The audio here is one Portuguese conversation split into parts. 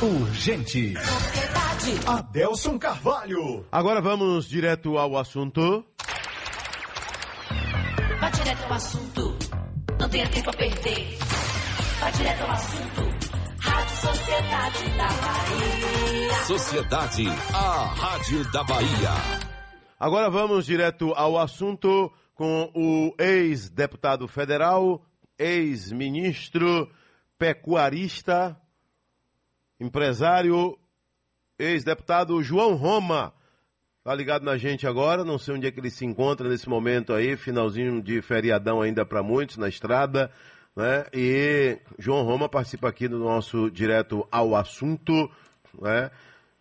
Urgente. Adelson Carvalho. Agora vamos direto ao assunto. Vá direto ao assunto. Não tenha tempo a perder. Vá direto ao assunto. Rádio Sociedade da Bahia. Sociedade, a Rádio da Bahia. Agora vamos direto ao assunto com o ex-deputado federal, ex-ministro, pecuarista, empresário, ex-deputado João Roma. Tá ligado na gente agora, não sei onde é que ele se encontra nesse momento aí, finalzinho de feriadão ainda para muitos na estrada, né? E João Roma participa aqui do nosso direto ao assunto, né?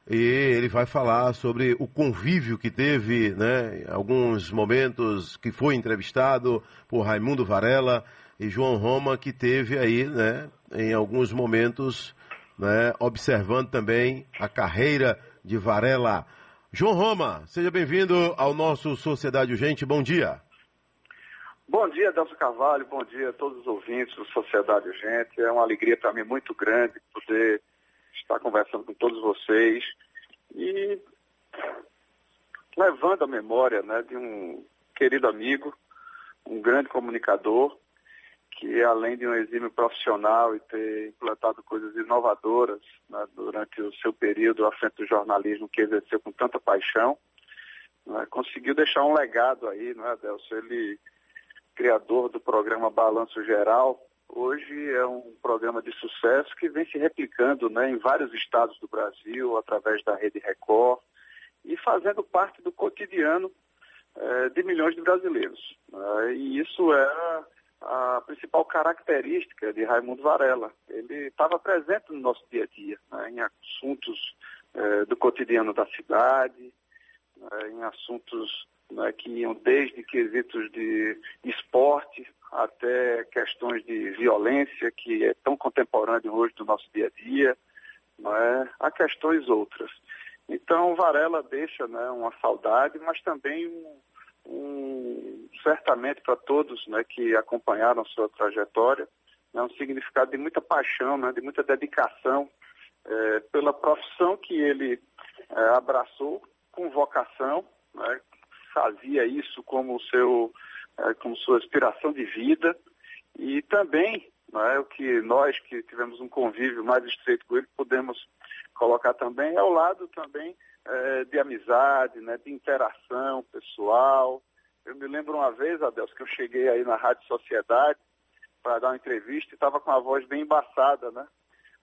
E ele vai falar sobre o convívio que teve, né? Alguns momentos que foi entrevistado por Raimundo Varela e João Roma que teve aí, né? Em alguns momentos, né? Observando também a carreira de Varela. João Roma, seja bem-vindo ao nosso Sociedade Urgente. Bom dia. Bom dia, Delcio Carvalho. Bom dia a todos os ouvintes do Sociedade Urgente. É uma alegria para mim muito grande poder estar conversando com todos vocês e levando a memória né, de um querido amigo, um grande comunicador, que além de um exímio profissional e ter implantado coisas inovadoras né, durante o seu período à frente do jornalismo que exerceu com tanta paixão, né, conseguiu deixar um legado aí, não é, Adelso? Ele, criador do programa Balanço Geral, hoje é um programa de sucesso que vem se replicando né, em vários estados do Brasil, através da Rede Record, e fazendo parte do cotidiano eh, de milhões de brasileiros. né? e isso é a principal característica de Raimundo Varela. Ele estava presente no nosso dia a dia, né, em assuntos eh, do cotidiano da cidade, né, em assuntos né, que iam desde quesitos de esporte até questões de violência, que é tão contemporâneo hoje do nosso dia a dia, não é? há questões outras. Então, Varela deixa né, uma saudade, mas também um, um certamente para todos né, que acompanharam sua trajetória, né, um significado de muita paixão, né, de muita dedicação eh, pela profissão que ele eh, abraçou com vocação, né, fazia isso como seu eh, como sua aspiração de vida. E também não é o que nós que tivemos um convívio mais estreito com ele podemos colocar também ao lado também eh, de amizade, né, de interação pessoal. Eu me lembro uma vez, Adelso, que eu cheguei aí na Rádio Sociedade para dar uma entrevista e estava com a voz bem embaçada, né?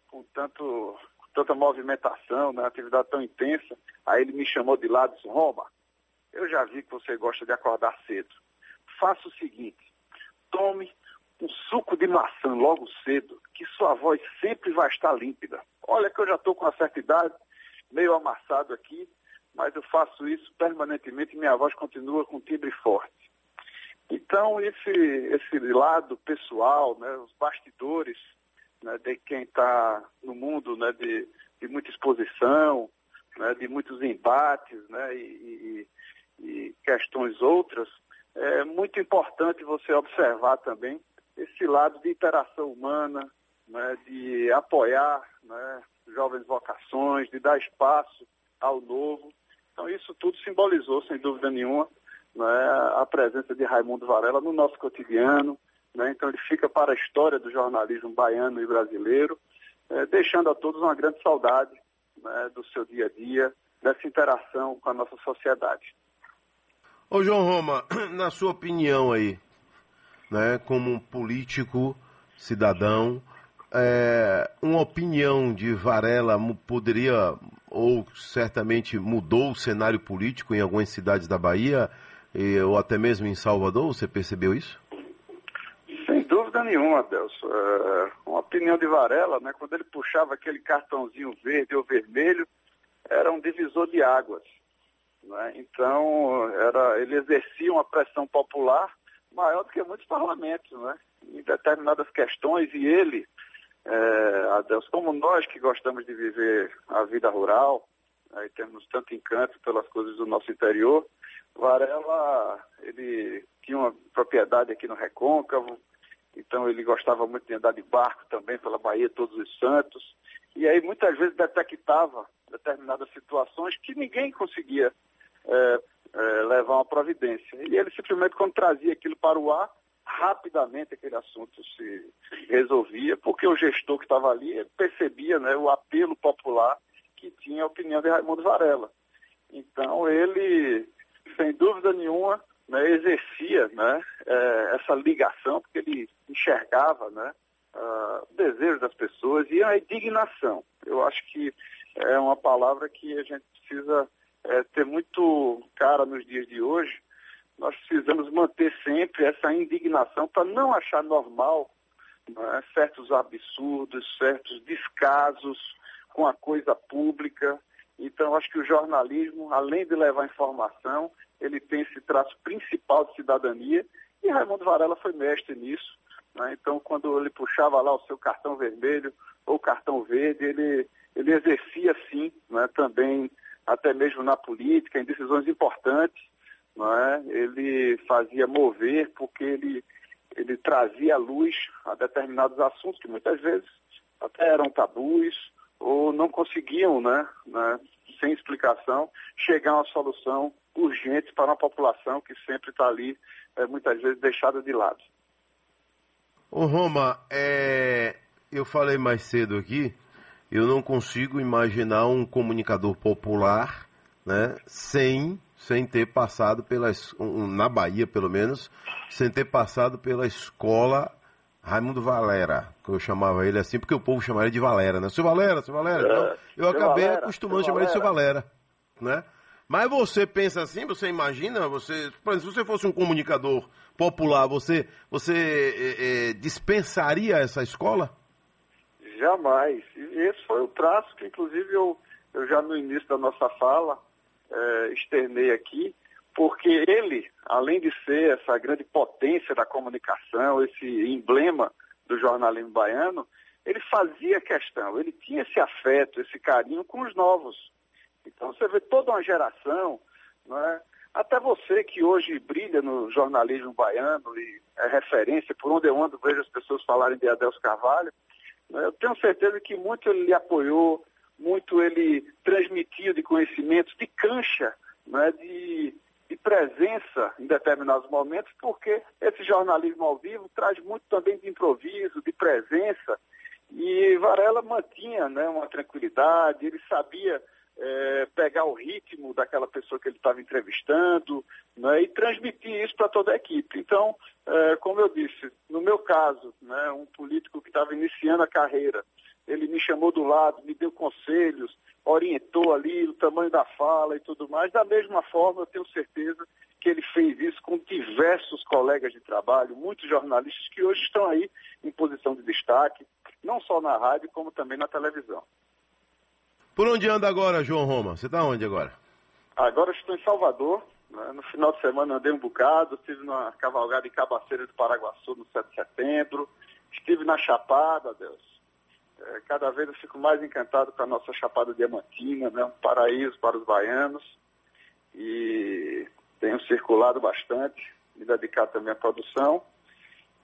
Com tanto, com tanta movimentação, né? atividade tão intensa. Aí ele me chamou de lado e disse, Roma, eu já vi que você gosta de acordar cedo. Faça o seguinte, tome um suco de maçã logo cedo, que sua voz sempre vai estar límpida. Olha que eu já estou com uma certa idade, meio amassado aqui, mas eu faço isso permanentemente e minha voz continua com timbre forte. Então, esse, esse lado pessoal, né, os bastidores né, de quem está no mundo né, de, de muita exposição, né, de muitos embates né, e, e, e questões outras, é muito importante você observar também esse lado de interação humana, né, de apoiar né, jovens vocações, de dar espaço ao novo. Então isso tudo simbolizou, sem dúvida nenhuma, né, a presença de Raimundo Varela no nosso cotidiano. Né, então ele fica para a história do jornalismo baiano e brasileiro, eh, deixando a todos uma grande saudade né, do seu dia a dia, dessa interação com a nossa sociedade. Ô João Roma, na sua opinião aí, né, como um político, cidadão, é, uma opinião de Varela poderia, ou certamente mudou o cenário político em algumas cidades da Bahia, e- ou até mesmo em Salvador, você percebeu isso? Sem dúvida nenhuma, Adelso. É, uma opinião de Varela, né, quando ele puxava aquele cartãozinho verde ou vermelho, era um divisor de águas. né? Então, era, ele exercia uma pressão popular maior do que muitos parlamentos, né? em determinadas questões, e ele, Adelso, como nós que gostamos de viver a vida rural, e temos tanto encanto pelas coisas do nosso interior, Varela, ele tinha uma propriedade aqui no Recôncavo, então ele gostava muito de andar de barco também pela Bahia Todos os Santos, e aí muitas vezes detectava determinadas situações que ninguém conseguia é, é, levar uma providência. E ele simplesmente, quando trazia aquilo para o ar, rapidamente aquele assunto se resolvia, porque o gestor que estava ali percebia né, o apelo popular que tinha a opinião de Raimundo Varela. Então ele, sem dúvida nenhuma, né, exercia né, é, essa ligação, porque ele enxergava né, o desejo das pessoas e a indignação. Eu acho que é uma palavra que a gente precisa é, ter muito cara nos dias de hoje. Nós precisamos manter sempre essa indignação para não achar normal né, certos absurdos, certos descasos com a coisa pública. Então, acho que o jornalismo, além de levar informação, ele tem esse traço principal de cidadania e Raimundo Varela foi mestre nisso. Né? Então, quando ele puxava lá o seu cartão vermelho ou cartão verde, ele, ele exercia, sim, né? também, até mesmo na política, em decisões importantes. Né? Ele fazia mover porque ele, ele trazia luz a determinados assuntos que muitas vezes até eram tabus ou não conseguiam, né, né sem explicação, chegar a uma solução urgente para uma população que sempre está ali, é, muitas vezes, deixada de lado. Ô Roma, é... eu falei mais cedo aqui, eu não consigo imaginar um comunicador popular né, sem, sem ter passado pela, na Bahia pelo menos, sem ter passado pela escola Raimundo Valera, que eu chamava ele assim, porque o povo chamava ele de Valera, né? Seu Valera, seu Valera. Então, é, eu acabei Valera, acostumando a chamar ele de seu Valera, né? Mas você pensa assim, você imagina, você, por exemplo, se você fosse um comunicador popular, você, você é, é, dispensaria essa escola? Jamais. E esse foi o traço que, inclusive, eu, eu já no início da nossa fala é, externei aqui, porque ele, além de ser essa grande potência da comunicação, esse emblema do jornalismo baiano, ele fazia questão, ele tinha esse afeto, esse carinho com os novos. Então você vê toda uma geração, é? até você que hoje brilha no jornalismo baiano e é referência, por onde eu ando vejo as pessoas falarem de Adelso Carvalho, é? eu tenho certeza que muito ele lhe apoiou, muito ele transmitiu de conhecimentos, de cancha, é? de de presença em determinados momentos, porque esse jornalismo ao vivo traz muito também de improviso, de presença, e Varela mantinha né, uma tranquilidade, ele sabia é, pegar o ritmo daquela pessoa que ele estava entrevistando né, e transmitir isso para toda a equipe. Então, é, como eu disse, no meu caso, né, um político que estava iniciando a carreira, ele me chamou do lado, me deu conselhos, orientou ali o tamanho da fala e tudo mais. Da mesma forma, eu tenho certeza que ele fez isso com diversos colegas de trabalho, muitos jornalistas que hoje estão aí em posição de destaque, não só na rádio, como também na televisão. Por onde anda agora, João Roma? Você está onde agora? Agora estou em Salvador. Né? No final de semana andei um bocado, estive numa cavalgada em Cabaceira do Paraguaçu no 7 de setembro, estive na Chapada, Deus é, cada vez eu fico mais encantado com a nossa Chapada Diamantina, né? um paraíso para os baianos. E tenho circulado bastante, me dedicado também à produção.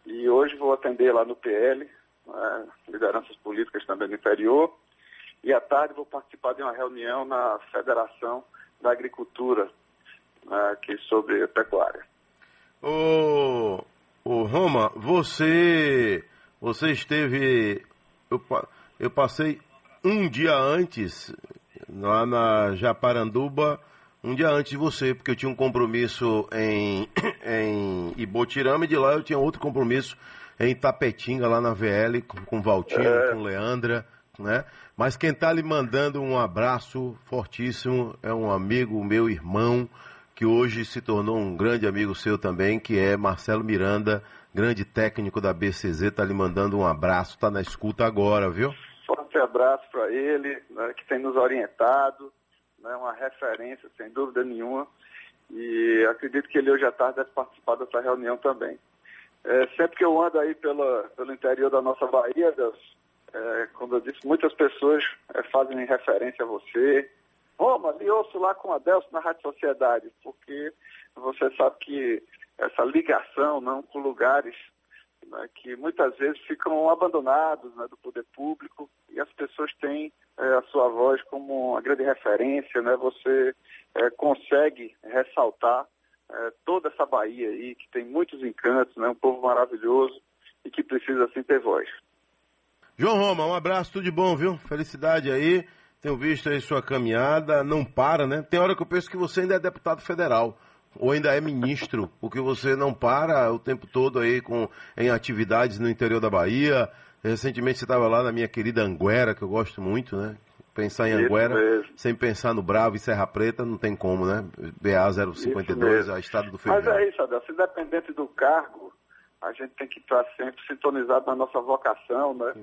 E hoje vou atender lá no PL, né? lideranças políticas também no interior. E à tarde vou participar de uma reunião na Federação da Agricultura, né? aqui sobre pecuária. Ô, ô Roma, você, você esteve eu, eu passei um dia antes, lá na Japaranduba, um dia antes de você, porque eu tinha um compromisso em, em Ibotirama e de lá eu tinha outro compromisso em Tapetinga, lá na VL, com, com Valtinho, é. com Leandra, né? Mas quem está lhe mandando um abraço fortíssimo é um amigo, meu irmão, que hoje se tornou um grande amigo seu também, que é Marcelo Miranda, grande técnico da BCZ, está lhe mandando um abraço, está na escuta agora, viu? Forte abraço para ele, né, que tem nos orientado, né, uma referência, sem dúvida nenhuma. E acredito que ele hoje à tarde deve participar dessa reunião também. É, sempre que eu ando aí pela, pelo interior da nossa Bahia, Deus, é, como eu disse, muitas pessoas é, fazem referência a você. Roma, me ouço lá com a Delcio na Rádio Sociedade, porque você sabe que essa ligação não, com lugares né, que muitas vezes ficam abandonados né, do poder público. E e as pessoas têm é, a sua voz como uma grande referência, né? Você é, consegue ressaltar é, toda essa Bahia aí, que tem muitos encantos, né? Um povo maravilhoso e que precisa assim ter voz. João Roma, um abraço, tudo de bom, viu? Felicidade aí. Tenho visto aí sua caminhada, não para, né? Tem hora que eu penso que você ainda é deputado federal ou ainda é ministro, porque você não para o tempo todo aí com, em atividades no interior da Bahia. Recentemente você estava lá na minha querida Anguera, que eu gosto muito, né? Pensar em Anguera, sem pensar no Bravo e Serra Preta, não tem como, né? BA 052, a estado do feijão. Mas é isso, Adelson, independente do cargo, a gente tem que estar sempre sintonizado na nossa vocação, né?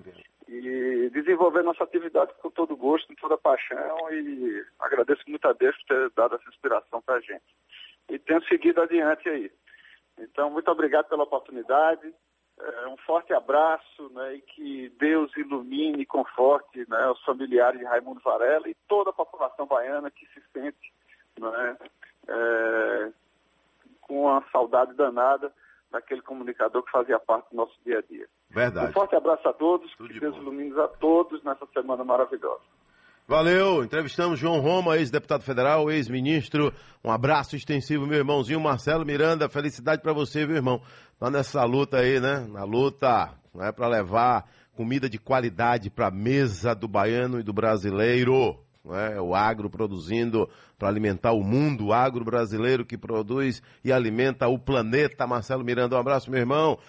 E desenvolver nossa atividade com todo gosto, com toda paixão e agradeço muito a Deus por ter dado essa inspiração para a gente. E tenho seguido adiante aí. Então, muito obrigado pela oportunidade. É, um forte abraço né, e que Deus ilumine e conforte né, os familiares de Raimundo Varela e toda a população baiana que se sente né, é, com uma saudade danada daquele comunicador que fazia parte do nosso dia a dia. Verdade. Um forte abraço a todos, Tudo de que Deus bom. ilumine a todos nessa semana maravilhosa. Valeu, entrevistamos João Roma, ex-deputado federal, ex-ministro. Um abraço extensivo, meu irmãozinho Marcelo Miranda. Felicidade para você, viu, irmão? Tá nessa luta aí, né? Na luta, não é para levar comida de qualidade para mesa do baiano e do brasileiro. É? O agro produzindo para alimentar o mundo, o agro brasileiro que produz e alimenta o planeta. Marcelo Miranda, um abraço, meu irmão.